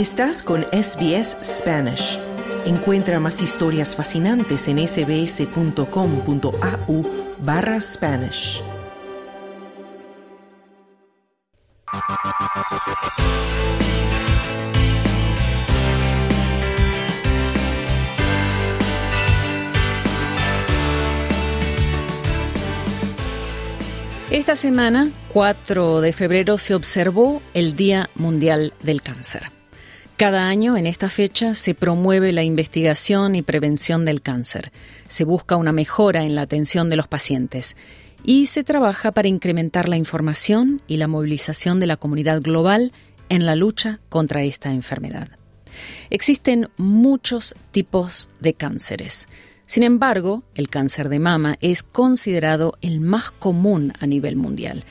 Estás con SBS Spanish. Encuentra más historias fascinantes en sbs.com.au barra Spanish. Esta semana, 4 de febrero, se observó el Día Mundial del Cáncer. Cada año, en esta fecha, se promueve la investigación y prevención del cáncer. Se busca una mejora en la atención de los pacientes y se trabaja para incrementar la información y la movilización de la comunidad global en la lucha contra esta enfermedad. Existen muchos tipos de cánceres. Sin embargo, el cáncer de mama es considerado el más común a nivel mundial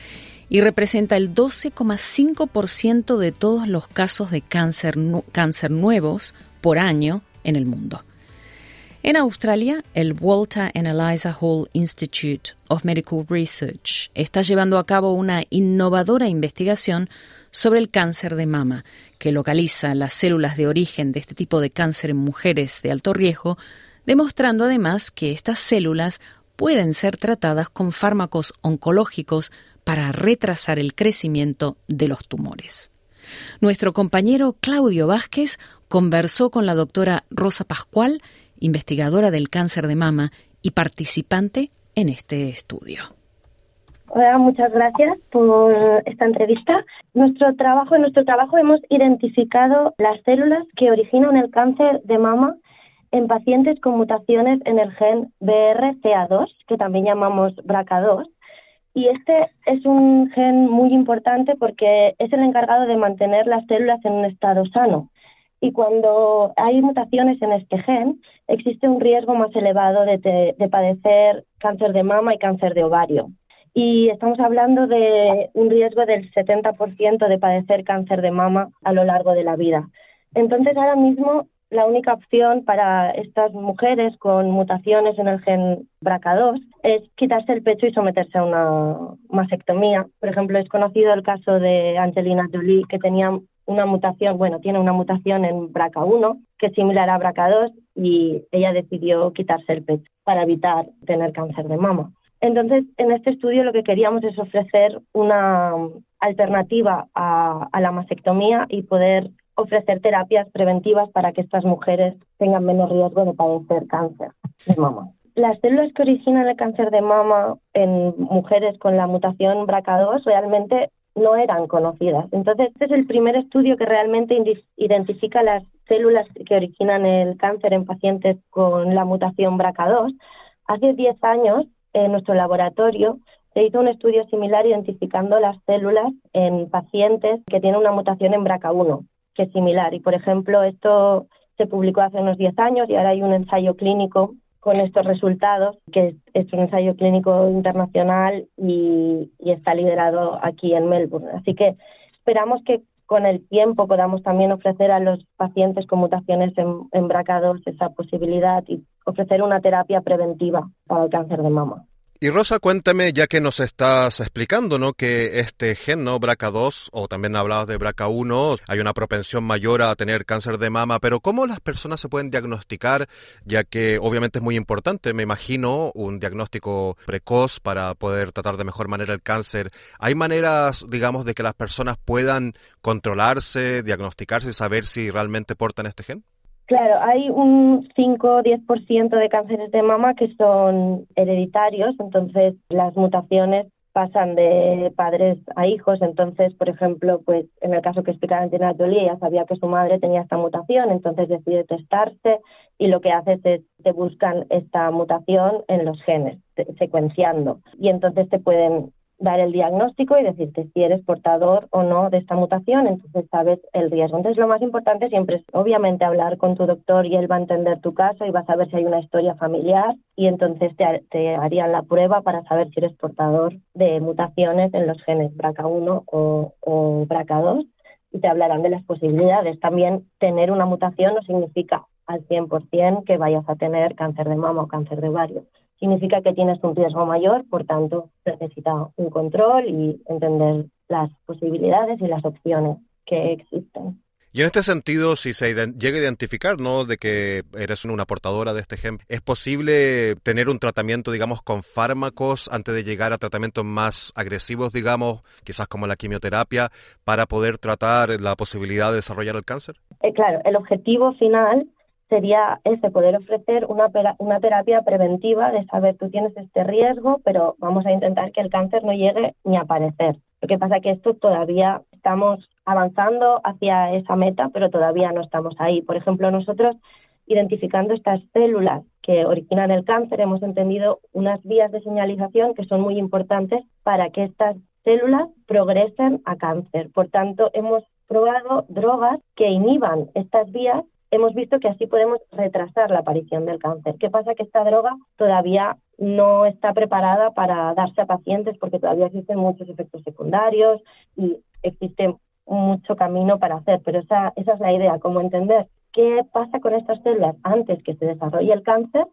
y representa el 12,5% de todos los casos de cáncer, cáncer nuevos por año en el mundo. En Australia, el Walter and Eliza Hall Institute of Medical Research está llevando a cabo una innovadora investigación sobre el cáncer de mama, que localiza las células de origen de este tipo de cáncer en mujeres de alto riesgo demostrando además que estas células pueden ser tratadas con fármacos oncológicos para retrasar el crecimiento de los tumores. Nuestro compañero Claudio Vázquez conversó con la doctora Rosa Pascual, investigadora del cáncer de mama y participante en este estudio. Hola, muchas gracias por esta entrevista. Nuestro trabajo, en nuestro trabajo hemos identificado las células que originan el cáncer de mama en pacientes con mutaciones en el gen BRCA2, que también llamamos BRCA2. Y este es un gen muy importante porque es el encargado de mantener las células en un estado sano. Y cuando hay mutaciones en este gen, existe un riesgo más elevado de, de padecer cáncer de mama y cáncer de ovario. Y estamos hablando de un riesgo del 70% de padecer cáncer de mama a lo largo de la vida. Entonces, ahora mismo la única opción para estas mujeres con mutaciones en el gen BRCA2 es quitarse el pecho y someterse a una mastectomía. Por ejemplo, es conocido el caso de Angelina Jolie, que tenía una mutación, bueno, tiene una mutación en BRCA1, que es similar a BRCA2, y ella decidió quitarse el pecho para evitar tener cáncer de mama. Entonces, en este estudio lo que queríamos es ofrecer una alternativa a, a la mastectomía y poder ofrecer terapias preventivas para que estas mujeres tengan menos riesgo de padecer cáncer de mama. Las células que originan el cáncer de mama en mujeres con la mutación BRCA2 realmente no eran conocidas. Entonces, este es el primer estudio que realmente identifica las células que originan el cáncer en pacientes con la mutación BRCA2. Hace 10 años, en nuestro laboratorio, se hizo un estudio similar identificando las células en pacientes que tienen una mutación en BRCA1 que es similar. Y, por ejemplo, esto se publicó hace unos 10 años y ahora hay un ensayo clínico con estos resultados, que es, un ensayo clínico internacional y, está liderado aquí en Melbourne. Así que esperamos que con el tiempo podamos también ofrecer a los pacientes con mutaciones en, en BRCA2 esa posibilidad y ofrecer una terapia preventiva para el cáncer de mama. Y Rosa, cuéntame, ya que nos estás explicando, ¿no? Que este gen, ¿no? BRCA2, o también hablabas de BRCA1, hay una propensión mayor a tener cáncer de mama, pero ¿cómo las personas se pueden diagnosticar? Ya que obviamente es muy importante, me imagino, un diagnóstico precoz para poder tratar de mejor manera el cáncer. ¿Hay maneras, digamos, de que las personas puedan controlarse, diagnosticarse y saber si realmente portan este gen? Claro, hay un 5 o 10% de cánceres de mama que son hereditarios, entonces las mutaciones pasan de padres a hijos. Entonces, por ejemplo, pues en el caso que explicaba Angelina Jolie, ella sabía que su madre tenía esta mutación, entonces decide testarse y lo que hace es te buscan esta mutación en los genes, secuenciando. Y entonces te pueden dar el diagnóstico y decirte si eres portador o no de esta mutación, entonces sabes el riesgo. Entonces lo más importante siempre es obviamente hablar con tu doctor y él va a entender tu caso y va a saber si hay una historia familiar y entonces te, harían la prueba para saber si eres portador de mutaciones en los genes BRCA1 o, o BRCA2 y te hablarán de las posibilidades. También tener una mutación no significa al 100% que vayas a tener cáncer de mama o cáncer de ovario significa que tienes un riesgo mayor, por tanto, necesita un control y entender las posibilidades y las opciones que existen. Y en este sentido, si se llega a identificar, ¿no? De que eres una portadora de este gen, ¿es posible tener un tratamiento, digamos, con fármacos antes de llegar a tratamientos más agresivos, digamos, quizás como la quimioterapia, para poder tratar la posibilidad de desarrollar el cáncer? Eh, claro, el objetivo final sería ese, poder ofrecer una, una terapia preventiva de saber tú tienes este riesgo, pero vamos a intentar que el cáncer no llegue ni a aparecer. Lo que pasa es que esto todavía estamos avanzando hacia esa meta, pero todavía no estamos ahí. Por ejemplo, nosotros identificando estas células que originan el cáncer, hemos entendido unas vías de señalización que son muy importantes para que estas células progresen a cáncer. Por tanto, hemos probado drogas que inhiban estas vías. Hemos visto que así podemos retrasar la aparición del cáncer. ¿Qué pasa? Que esta droga todavía no está preparada para darse a pacientes porque todavía existen muchos efectos secundarios y existe mucho camino para hacer, pero esa, esa es la idea, cómo entender qué pasa con estas células antes que se desarrolle el cáncer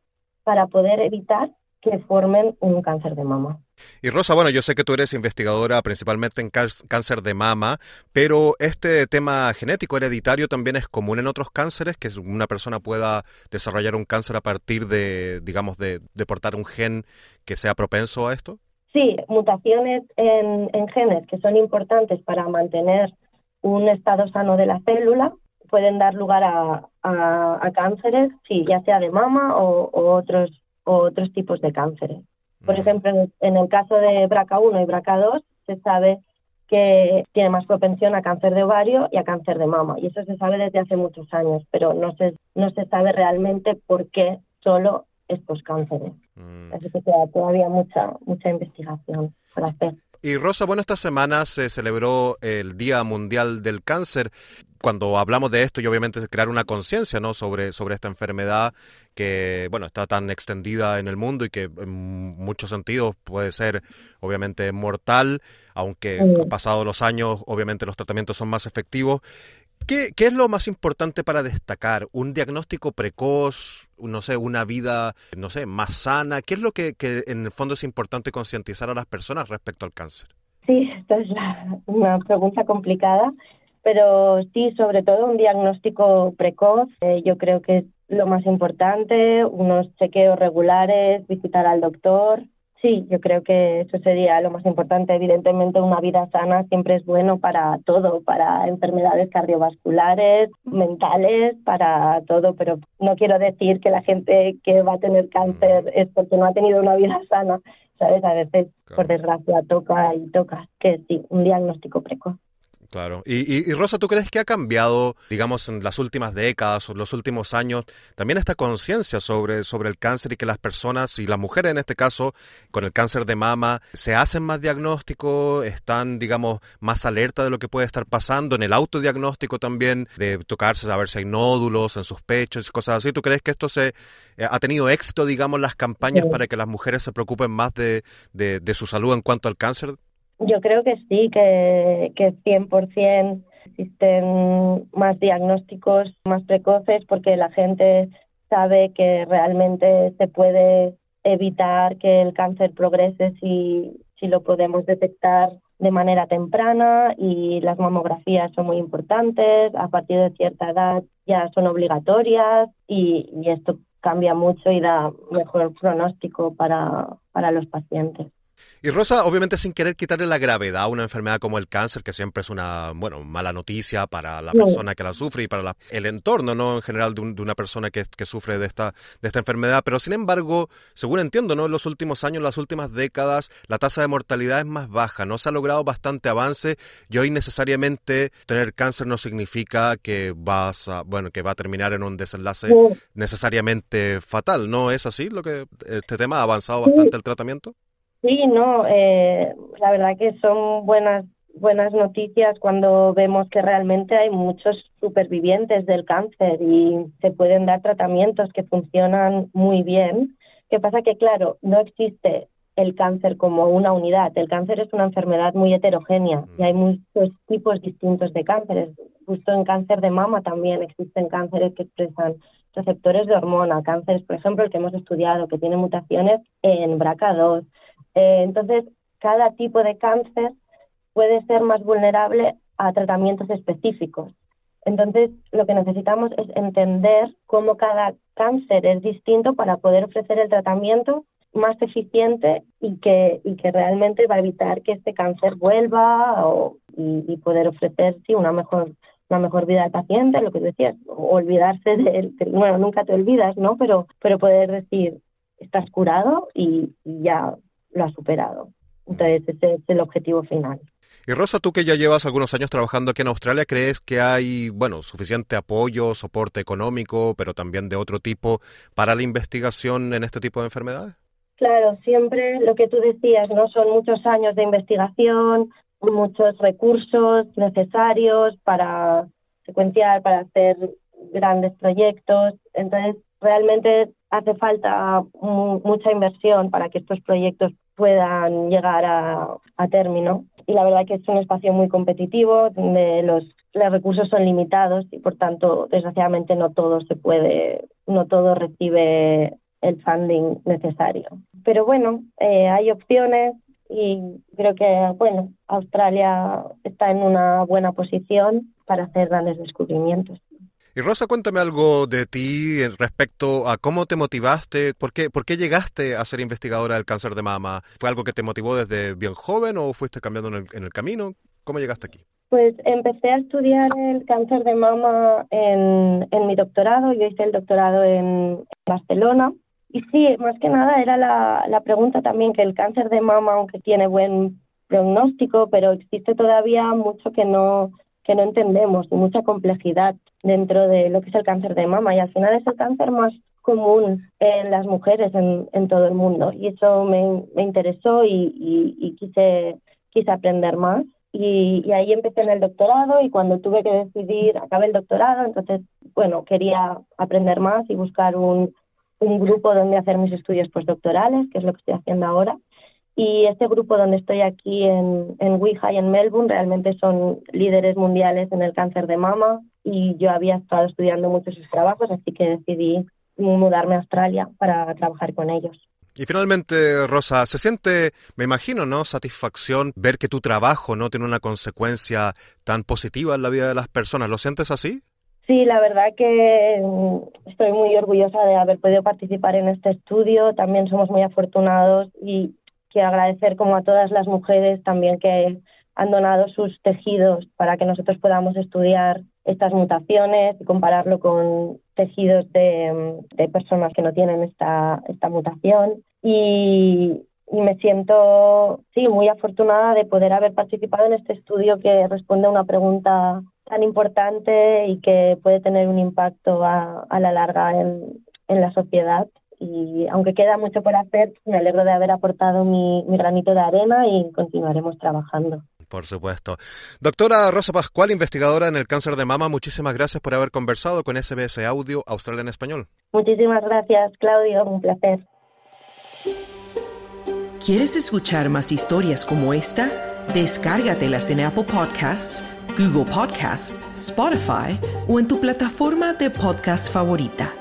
para poder evitar que formen un cáncer de mama. Y Rosa, bueno, yo sé que tú eres investigadora principalmente en cáncer de mama, pero este tema genético hereditario también es común en otros cánceres, que una persona pueda desarrollar un cáncer a partir de, digamos, de, de portar un gen que sea propenso a esto. Sí, mutaciones en, genes que son importantes para mantener un estado sano de la célula pueden dar lugar a, cánceres, sí, ya sea de mama o, otros, otros tipos de cánceres. Por mm. ejemplo, en el caso de BRCA1 y BRCA2 se sabe que tiene más propensión a cáncer de ovario y a cáncer de mama. Y eso se sabe desde hace muchos años, pero no se, no se sabe realmente por qué solo estos cánceres. Mm. Así que queda todavía mucha, mucha investigación por hacer. Y Rosa, bueno, esta semana se celebró el Día Mundial del Cáncer. Cuando hablamos de esto y obviamente crear una conciencia ¿no? sobre, sobre esta enfermedad que bueno está tan extendida en el mundo y que en muchos sentidos puede ser obviamente mortal, aunque pasados los años obviamente los tratamientos son más efectivos. ¿Qué, ¿Qué, es lo más importante para destacar? ¿Un diagnóstico precoz? No sé, una vida, no sé, más sana. ¿Qué es lo que, que en el fondo es importante concientizar a las personas respecto al cáncer? Sí, esta es una pregunta complicada, pero sí, sobre todo un diagnóstico precoz. Eh, yo creo que es lo más importante, unos chequeos regulares, visitar al doctor, Sí, yo creo que eso sería lo más importante. Evidentemente, una vida sana siempre es bueno para todo, para enfermedades cardiovasculares, mentales, para todo, pero no quiero decir que la gente que va a tener cáncer es porque no ha tenido una vida sana, ¿sabes? A veces, por desgracia, toca y toca que sí, un diagnóstico precoz. Claro. Y, Rosa, ¿tú crees que ha cambiado, digamos, en las últimas décadas o los últimos años, también esta conciencia sobre, sobre el cáncer y que las personas, y las mujeres en este caso, con el cáncer de mama, se hacen más diagnóstico, están, digamos, más alerta de lo que puede estar pasando, en el autodiagnóstico también, de tocarse, a ver si hay nódulos en sus pechos y cosas así? ¿Tú crees que esto se eh, ha tenido éxito, digamos, las campañas para que las mujeres se preocupen más de, de su salud en cuanto al cáncer? Yo creo que sí, que, que 100% existen más diagnósticos más precoces porque la gente sabe que realmente se puede evitar que el cáncer progrese si, si lo podemos detectar de manera temprana y las mamografías son muy importantes, a partir de cierta edad ya son obligatorias y, y esto cambia mucho y da mejor pronóstico para, para los pacientes. Y Rosa, obviamente sin querer quitarle la gravedad a una enfermedad como el cáncer, que siempre es una, bueno, mala noticia para la persona que la sufre y para el entorno, ¿no? En general de, una persona que, que, sufre de esta, de esta enfermedad. Pero sin embargo, según entiendo, ¿no? En los últimos años, en las últimas décadas, la tasa de mortalidad es más baja, ¿no? Se ha logrado bastante avance y hoy necesariamente tener cáncer no significa que vas a, bueno, que va a terminar en un desenlace necesariamente fatal, ¿no? ¿Es así lo que este tema ha avanzado bastante el tratamiento? Sí, no, eh, la verdad que son buenas buenas noticias cuando vemos que realmente hay muchos supervivientes del cáncer y se pueden dar tratamientos que funcionan muy bien. ¿Qué pasa? Que claro, no existe el cáncer como una unidad. El cáncer es una enfermedad muy heterogénea y hay muchos tipos distintos de cánceres. Justo en cáncer de mama también existen cánceres que expresan receptores de hormona, cánceres, por ejemplo, el que hemos estudiado, que tiene mutaciones en BRCA2, eh, entonces, cada tipo de cáncer puede ser más vulnerable a tratamientos específicos. Entonces, lo que necesitamos es entender cómo cada cáncer es distinto para poder ofrecer el tratamiento más eficiente y que, y que realmente va a evitar que este cáncer vuelva o, y, poder ofrecer sí, una mejor una mejor vida al paciente, lo que decías, olvidarse de bueno, nunca te olvidas, ¿no? Pero, pero poder decir, estás curado y, ya lo has superado. Entonces, ese es el objetivo final. Y Rosa, tú que ya llevas algunos años trabajando aquí en Australia, ¿crees que hay, bueno, suficiente apoyo, soporte económico, pero también de otro tipo para la investigación en este tipo de enfermedades? Claro, siempre lo que tú decías, ¿no? Son muchos años de investigación, muchos recursos necesarios para secuenciar, para hacer grandes proyectos. Entonces, realmente hace falta mucha inversión para que estos proyectos puedan llegar a, término. Y la verdad que es un espacio muy competitivo, donde los, los recursos son limitados y por tanto, desgraciadamente, no todo se puede, no todo recibe el funding necesario. Pero bueno, eh, hay opciones y creo que, bueno, Australia está en una buena posición para hacer grandes descubrimientos. Y Rosa, cuéntame algo de ti respecto a cómo te motivaste, por qué, por qué llegaste a ser investigadora del cáncer de mama. ¿Fue algo que te motivó desde bien joven o fuiste cambiando en el, camino? ¿Cómo llegaste aquí? Pues empecé a estudiar el cáncer de mama en, en mi doctorado. Yo hice el doctorado en Barcelona. Y sí, más que nada era la, la pregunta también que el cáncer de mama, aunque tiene buen pronóstico, pero existe todavía mucho que no que no entendemos y mucha complejidad dentro de lo que es el cáncer de mama. Y al final es el cáncer más común en las mujeres en, todo el mundo. Y eso me, me interesó y, y, quise, quise aprender más. Y, y, ahí empecé en el doctorado y cuando tuve que decidir, acabé el doctorado, entonces, bueno, quería aprender más y buscar un, un grupo donde hacer mis estudios postdoctorales, que es lo que estoy haciendo ahora. Y este grupo donde estoy aquí en, en y en Melbourne realmente son líderes mundiales en el cáncer de mama y yo había estado estudiando muchos sus trabajos, así que decidí mudarme a Australia para trabajar con ellos. Y finalmente, Rosa, se siente, me imagino, ¿no? Satisfacción ver que tu trabajo no tiene una consecuencia tan positiva en la vida de las personas. ¿Lo sientes así? Sí, la verdad que mm, estoy muy orgullosa de haber podido participar en este estudio. También somos muy afortunados y quiero agradecer como a todas las mujeres también que han donado sus tejidos para que nosotros podamos estudiar estas mutaciones y compararlo con tejidos de, personas que no tienen esta, esta mutación. Y, y me siento, sí, muy afortunada de poder haber participado en este estudio que responde a una pregunta tan importante y que puede tener un impacto a, a la larga en, en la sociedad y aunque queda mucho por hacer, me alegro de haber aportado mi, granito de arena y continuaremos trabajando. Por supuesto. Doctora Rosa Pascual, investigadora en el cáncer de mama, muchísimas gracias por haber conversado con SBS Audio Australia en Español. Muchísimas gracias, Claudio, un placer. ¿Quieres escuchar más historias como esta? Descárgatelas en Apple Podcasts, Google Podcasts, Spotify o en tu plataforma de podcast favorita.